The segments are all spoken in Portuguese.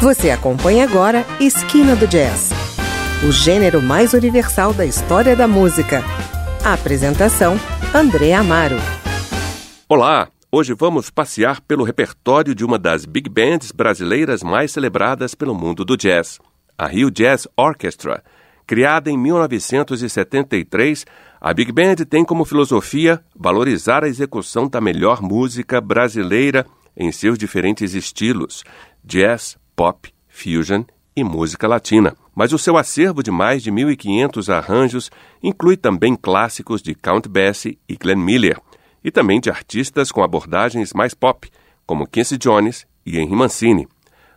Você acompanha agora Esquina do Jazz, o gênero mais universal da história da música. A apresentação: André Amaro. Olá! Hoje vamos passear pelo repertório de uma das big bands brasileiras mais celebradas pelo mundo do jazz, a Rio Jazz Orchestra. Criada em 1973, a Big Band tem como filosofia valorizar a execução da melhor música brasileira em seus diferentes estilos: jazz, pop, fusion e música latina. Mas o seu acervo de mais de 1.500 arranjos inclui também clássicos de Count Basie e Glenn Miller, e também de artistas com abordagens mais pop, como Quincy Jones e Henry Mancini.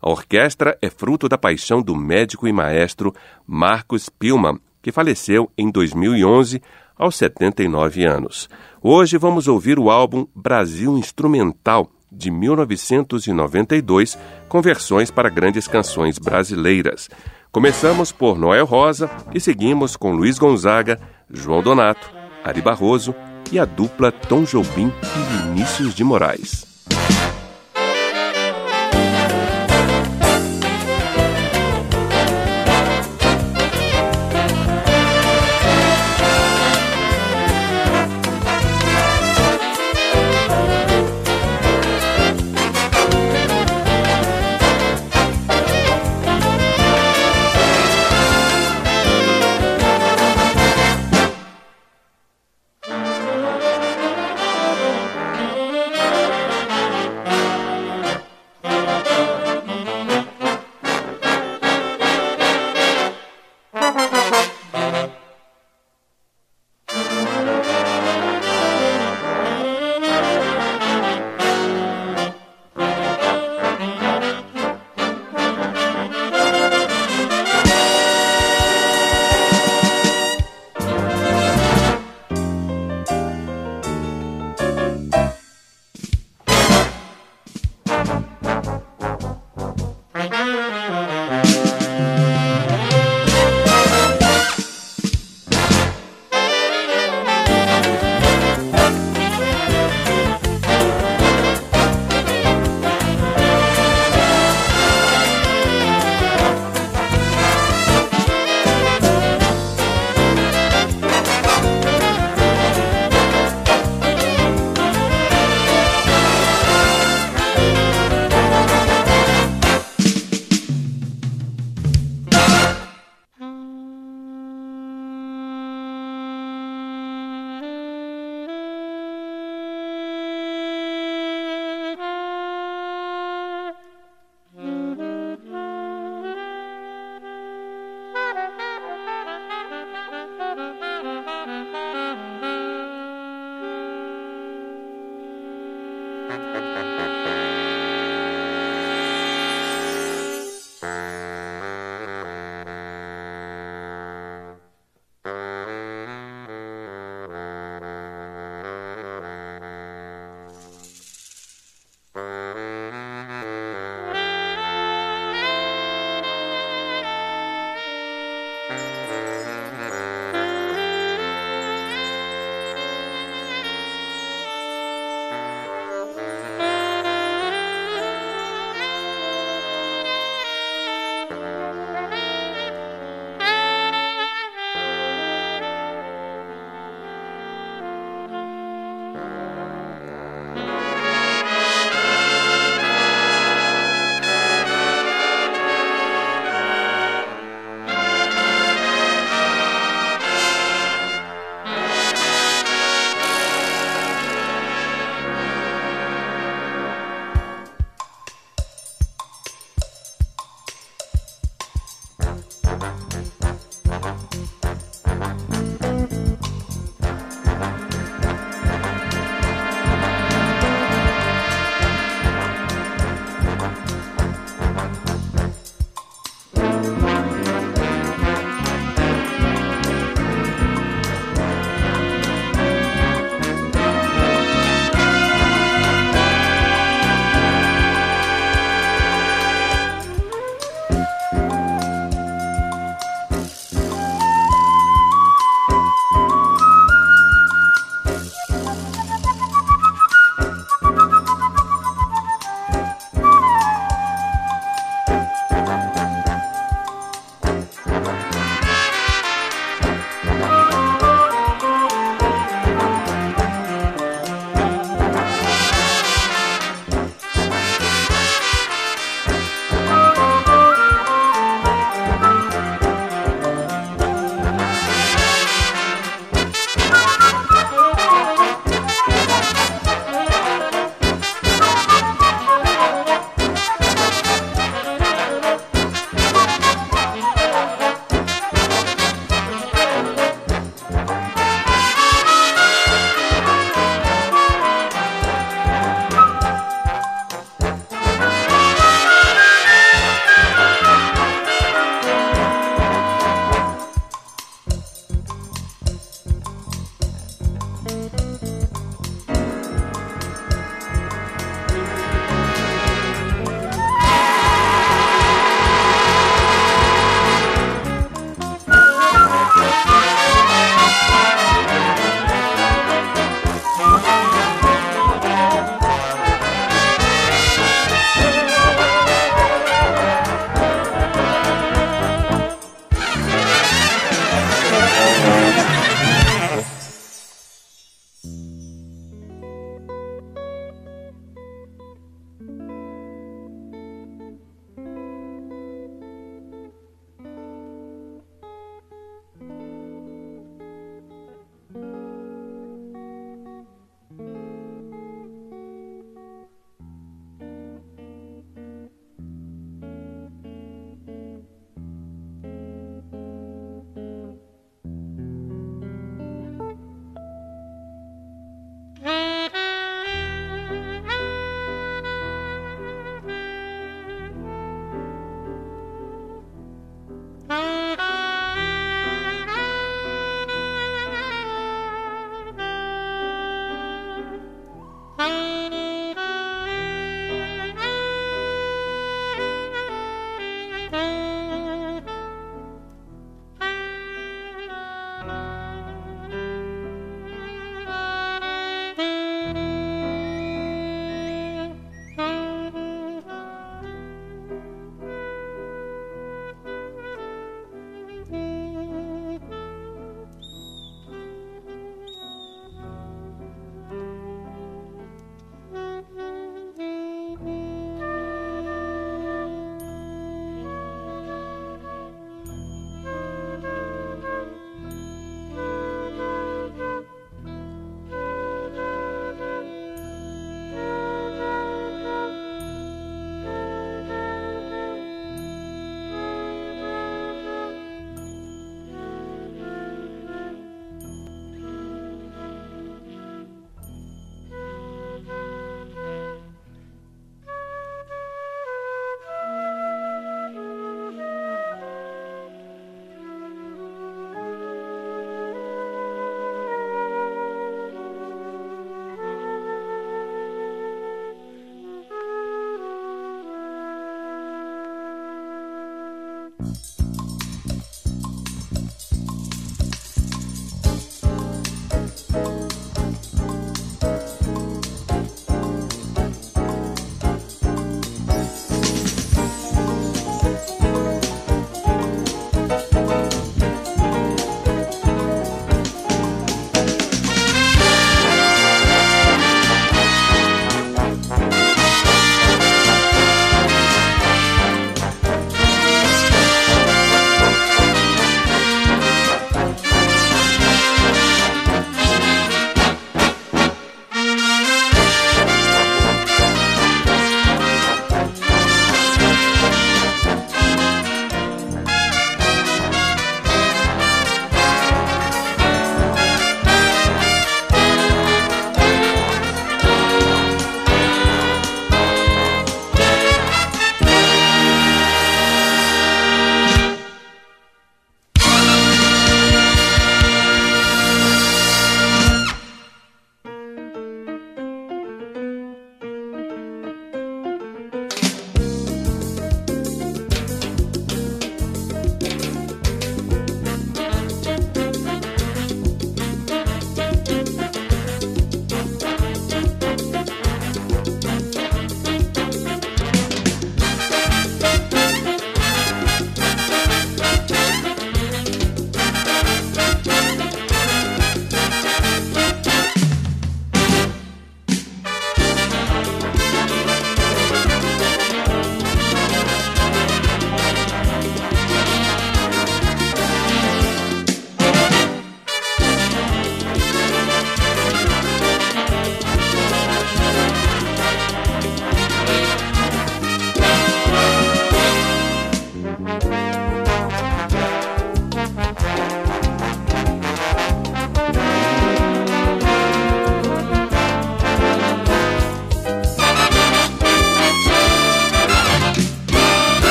A orquestra é fruto da paixão do médico e maestro Marcos Pillman, que faleceu em 2011 aos 79 anos. Hoje vamos ouvir o álbum Brasil Instrumental, de 1992, com versões para grandes canções brasileiras. Começamos por Noel Rosa e seguimos com Luiz Gonzaga, João Donato, Ari Barroso e a dupla Tom Jobim e Vinícius de Moraes.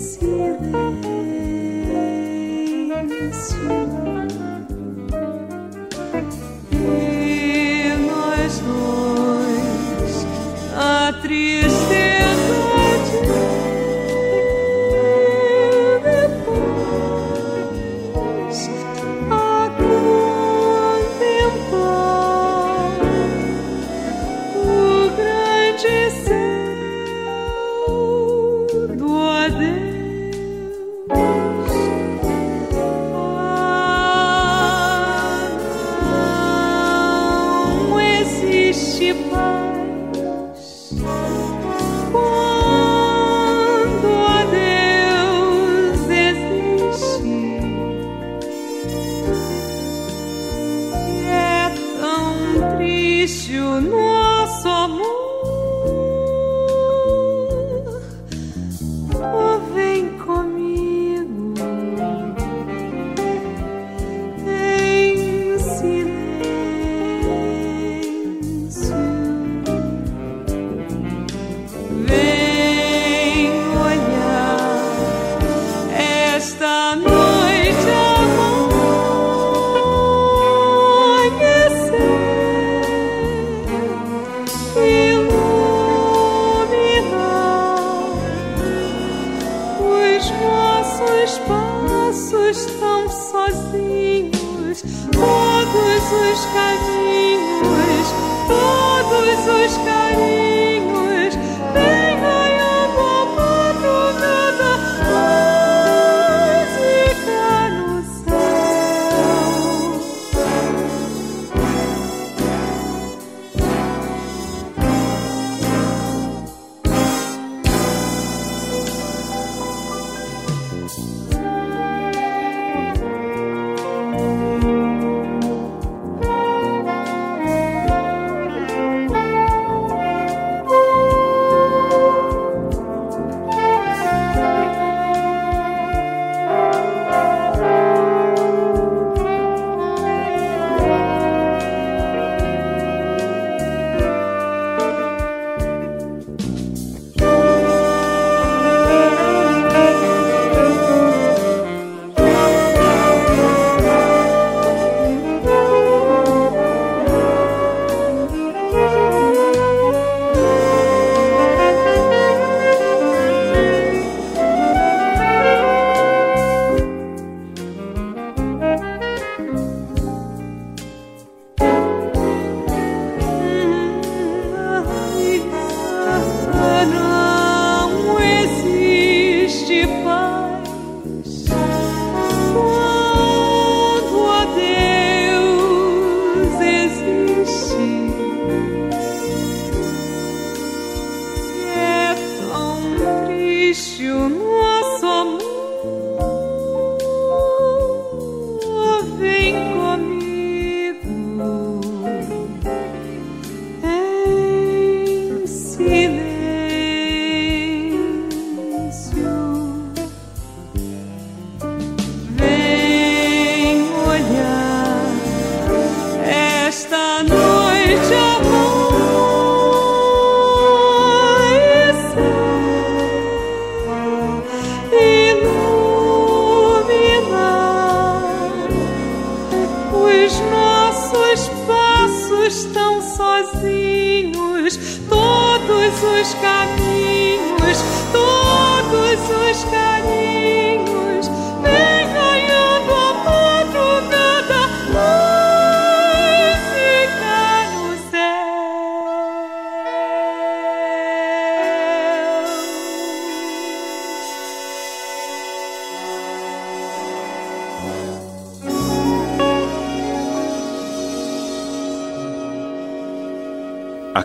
silence.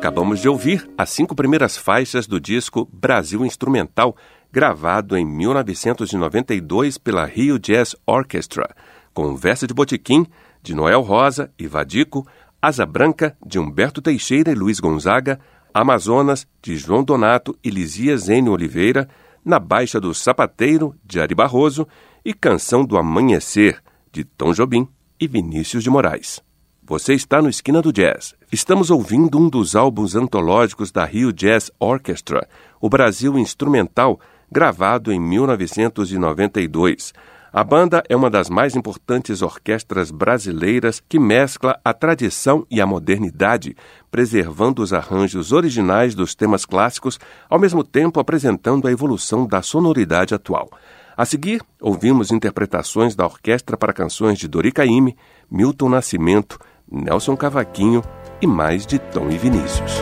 Acabamos de ouvir as cinco primeiras faixas do disco Brasil Instrumental, gravado em 1992 pela Rio Jazz Orchestra, com Versa de Botiquim, de Noel Rosa e Vadico, Asa Branca, de Humberto Teixeira e Luiz Gonzaga, Amazonas, de João Donato e Lizia Zênio Oliveira, Na Baixa do Sapateiro, de Ari Barroso, e Canção do Amanhecer, de Tom Jobim e Vinícius de Moraes. Você está no Esquina do Jazz. Estamos ouvindo um dos álbuns antológicos da Rio Jazz Orchestra, o Brasil Instrumental, gravado em 1992. A banda é uma das mais importantes orquestras brasileiras que mescla a tradição e a modernidade, preservando os arranjos originais dos temas clássicos, ao mesmo tempo apresentando a evolução da sonoridade atual. A seguir, ouvimos interpretações da orquestra para canções de Dori Caymmi, Milton Nascimento, Nelson Cavaquinho e mais de Tom e Vinícius.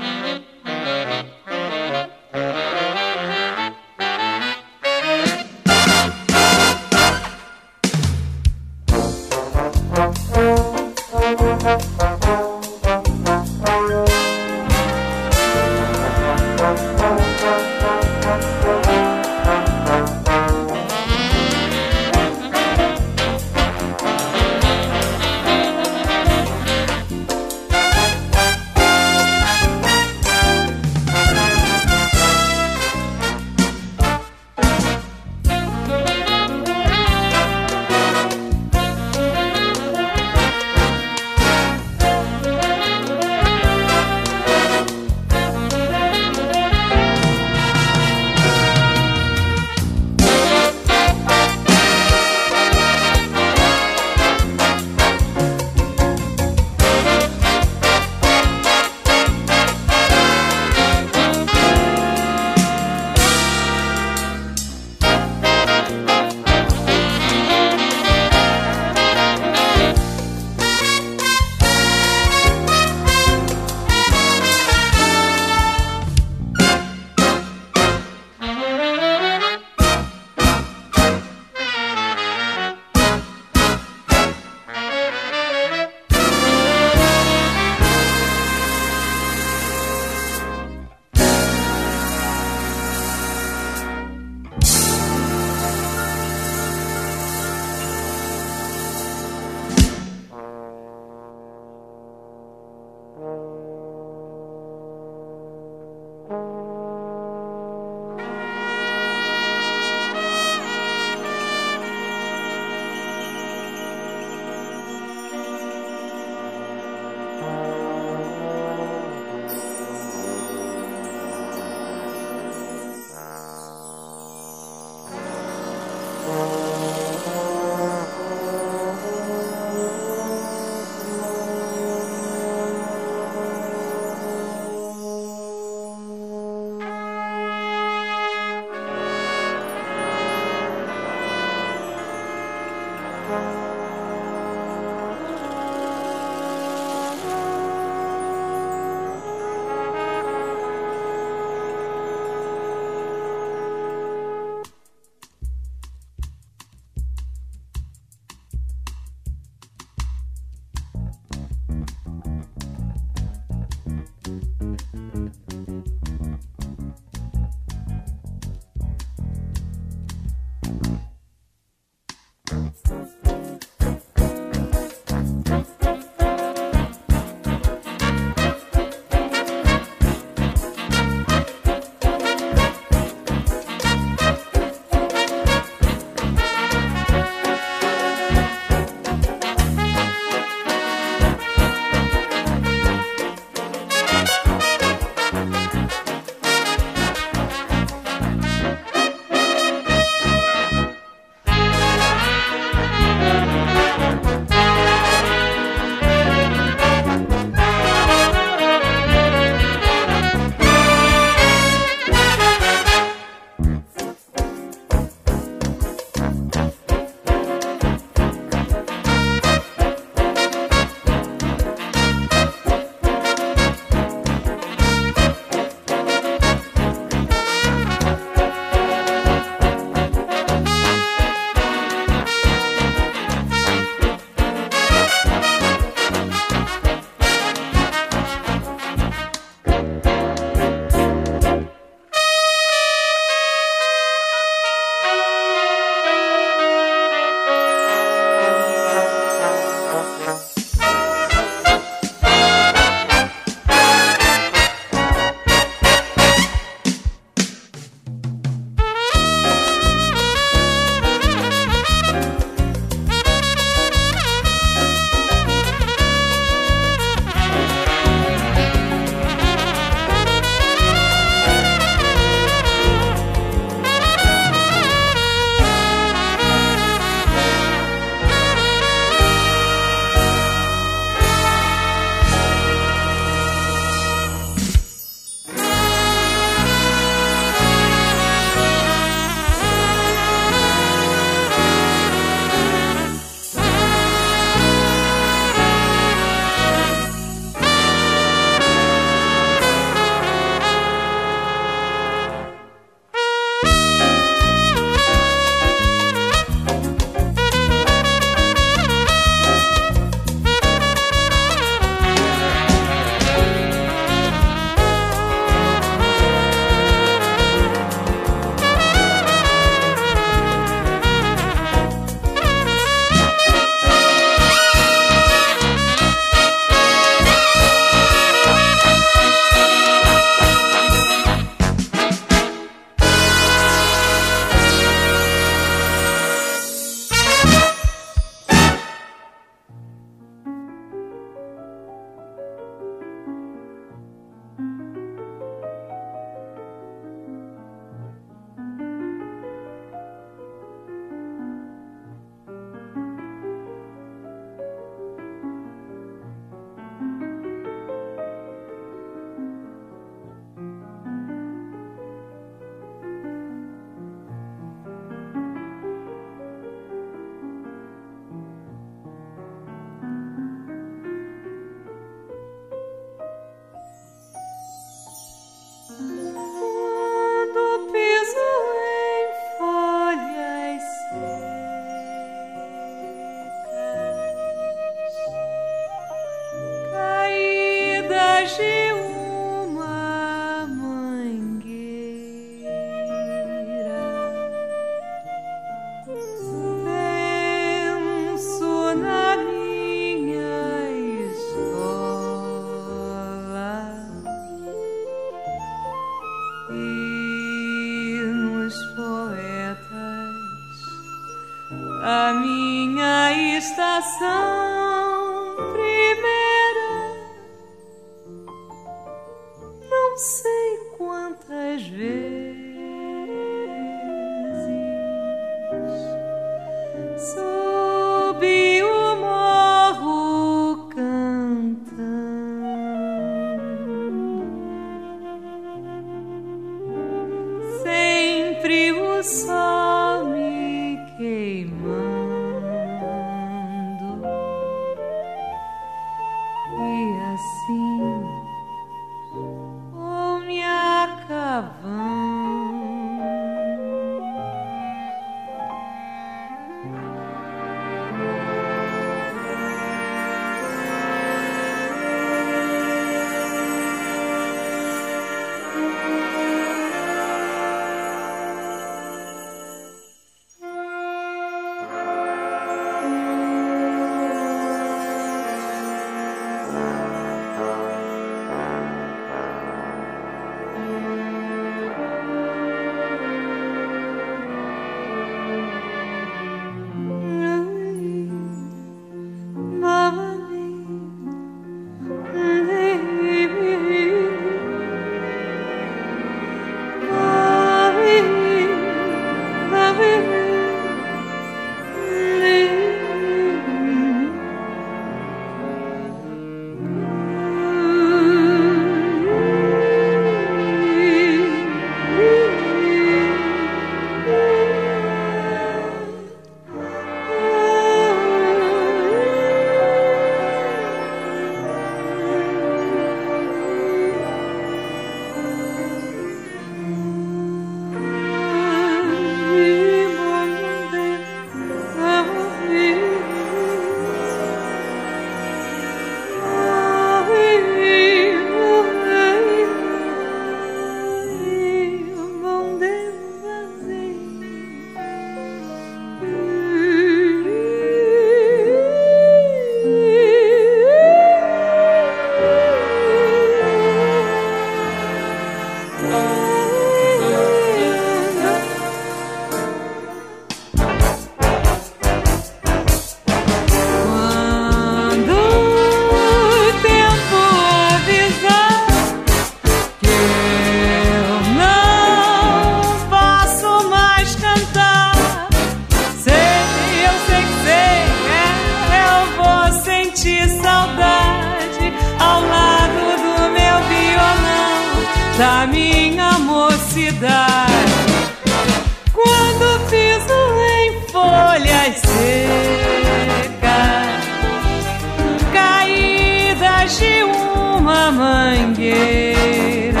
mangueira.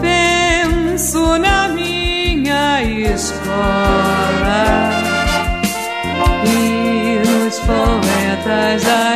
Penso na minha escola e nos poetas da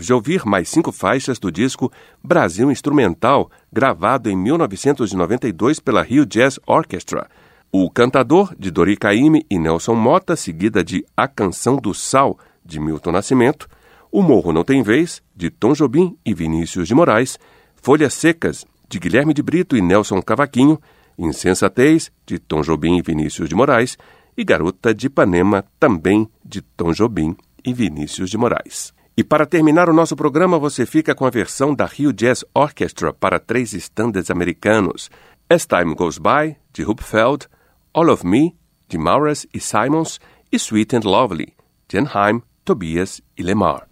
De ouvir mais cinco faixas do disco Brasil Instrumental, gravado em 1992 pela Rio Jazz Orchestra. O Cantador, de Dori Caymmi e Nelson Mota, seguida de A Canção do Sal, de Milton Nascimento, O Morro Não Tem Vez, de Tom Jobim e Vinícius de Moraes, Folhas Secas, de Guilherme de Brito e Nelson Cavaquinho, Insensatez, de Tom Jobim e Vinícius de Moraes, e Garota de Ipanema, também de Tom Jobim e Vinícius de Moraes. E para terminar o nosso programa, você fica com a versão da Rio Jazz Orchestra para três estándares americanos: As Time Goes By, de Hupfeld, All of Me, de Maurras e Simons, e Sweet and Lovely, de Enheim, Tobias e Lemar.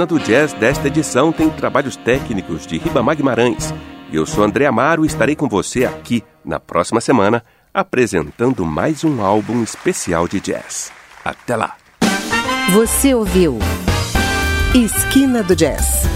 Esquina do Jazz desta edição tem trabalhos técnicos de Ribamar Guimarães. Eu sou André Amaro e estarei com você aqui na próxima semana apresentando mais um álbum especial de jazz. Até lá! Você ouviu Esquina do Jazz